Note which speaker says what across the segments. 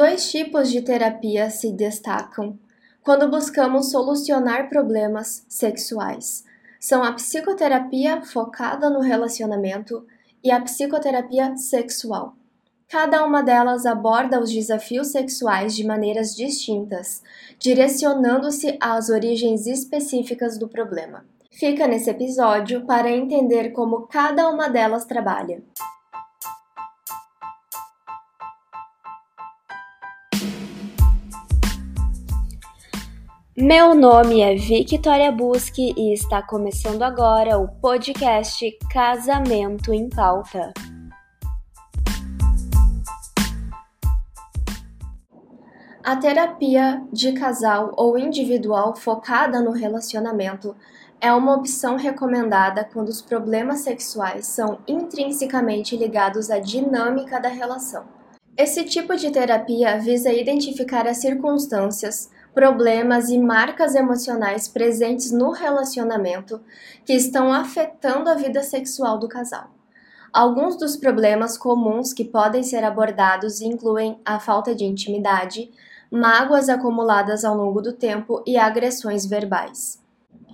Speaker 1: Dois tipos de terapia se destacam quando buscamos solucionar problemas sexuais. São a psicoterapia focada no relacionamento e a psicoterapia sexual. Cada uma delas aborda os desafios sexuais de maneiras distintas, direcionando-se às origens específicas do problema. Fica nesse episódio para entender como cada uma delas trabalha. Meu nome é Victoria Busque e está começando agora o podcast Casamento em Pauta. A terapia de casal ou individual focada no relacionamento é uma opção recomendada quando os problemas sexuais são intrinsecamente ligados à dinâmica da relação. Esse tipo de terapia visa identificar as circunstâncias, problemas e marcas emocionais presentes no relacionamento que estão afetando a vida sexual do casal. Alguns dos problemas comuns que podem ser abordados incluem a falta de intimidade, mágoas acumuladas ao longo do tempo e agressões verbais.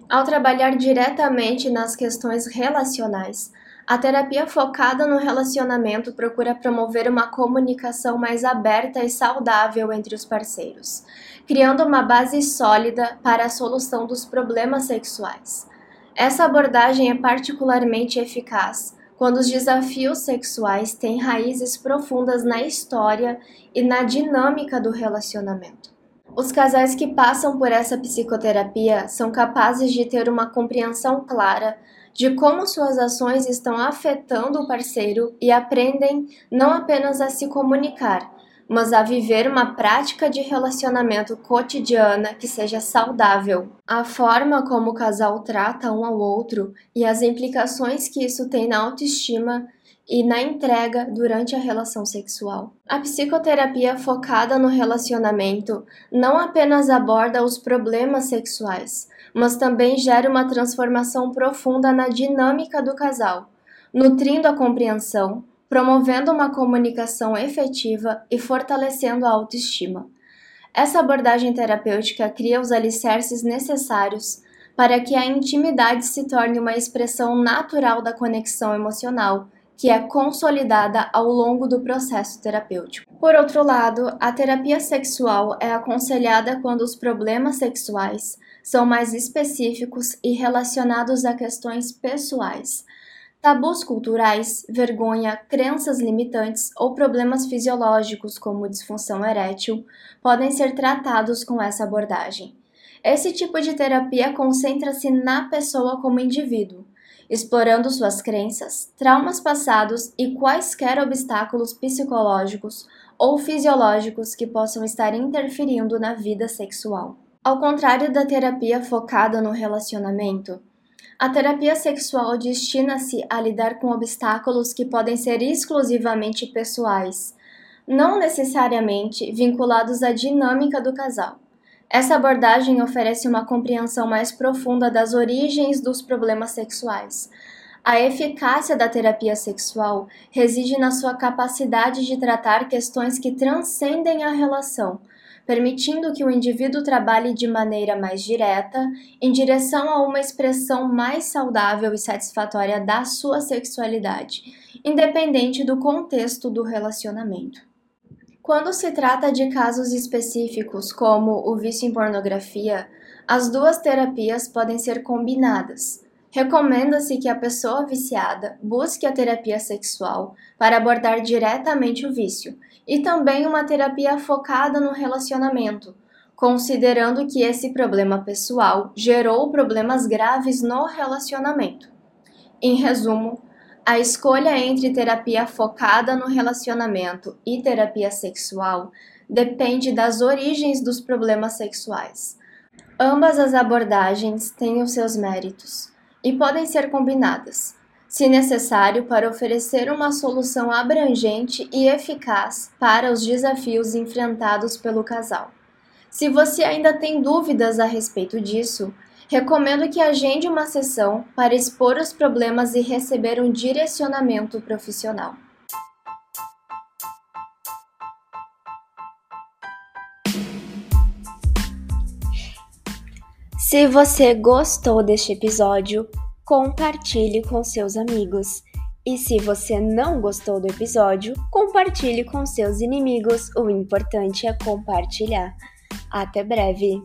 Speaker 1: Ao trabalhar diretamente nas questões relacionais, a terapia focada no relacionamento procura promover uma comunicação mais aberta e saudável entre os parceiros, criando uma base sólida para a solução dos problemas sexuais. Essa abordagem é particularmente eficaz quando os desafios sexuais têm raízes profundas na história e na dinâmica do relacionamento. Os casais que passam por essa psicoterapia são capazes de ter uma compreensão clara de como suas ações estão afetando o parceiro e aprendem não apenas a se comunicar, mas a viver uma prática de relacionamento cotidiana que seja saudável. A forma como o casal trata um ao outro e as implicações que isso tem na autoestima e na entrega durante a relação sexual. A psicoterapia focada no relacionamento não apenas aborda os problemas sexuais, mas também gera uma transformação profunda na dinâmica do casal, nutrindo a compreensão, promovendo uma comunicação efetiva e fortalecendo a autoestima. Essa abordagem terapêutica cria os alicerces necessários para que a intimidade se torne uma expressão natural da conexão emocional, que é consolidada ao longo do processo terapêutico. Por outro lado, a terapia sexual é aconselhada quando os problemas sexuais são mais específicos e relacionados a questões pessoais, Tabus culturais, vergonha, crenças limitantes ou problemas fisiológicos, como disfunção erétil, podem ser tratados com essa abordagem. Esse tipo de terapia concentra-se na pessoa como indivíduo, explorando suas crenças, traumas passados e quaisquer obstáculos psicológicos ou fisiológicos que possam estar interferindo na vida sexual. Ao contrário da terapia focada no relacionamento, a terapia sexual destina-se a lidar com obstáculos que podem ser exclusivamente pessoais, não necessariamente vinculados à dinâmica do casal. Essa abordagem oferece uma compreensão mais profunda das origens dos problemas sexuais. A eficácia da terapia sexual reside na sua capacidade de tratar questões que transcendem a relação permitindo que o indivíduo trabalhe de maneira mais direta em direção a uma expressão mais saudável e satisfatória da sua sexualidade, independente do contexto do relacionamento. Quando se trata de casos específicos, como o vício em pornografia, as duas terapias podem ser combinadas. Recomenda-se que a pessoa viciada busque a terapia sexual para abordar diretamente o vício, e também uma terapia focada no relacionamento, considerando que esse problema pessoal gerou problemas graves no relacionamento. Em resumo, a escolha entre terapia focada no relacionamento e terapia sexual depende das origens dos problemas sexuais. Ambas as abordagens têm os seus méritos e podem ser combinadas se necessário, para oferecer uma solução abrangente e eficaz para os desafios enfrentados pelo casal. Se você ainda tem dúvidas a respeito disso, Recomendo que agende uma sessão para expor os problemas e receber um direcionamento profissional. Se você gostou deste episódio, compartilhe com seus amigos. E se você não gostou do episódio, compartilhe com seus inimigos. O importante é compartilhar. Até breve!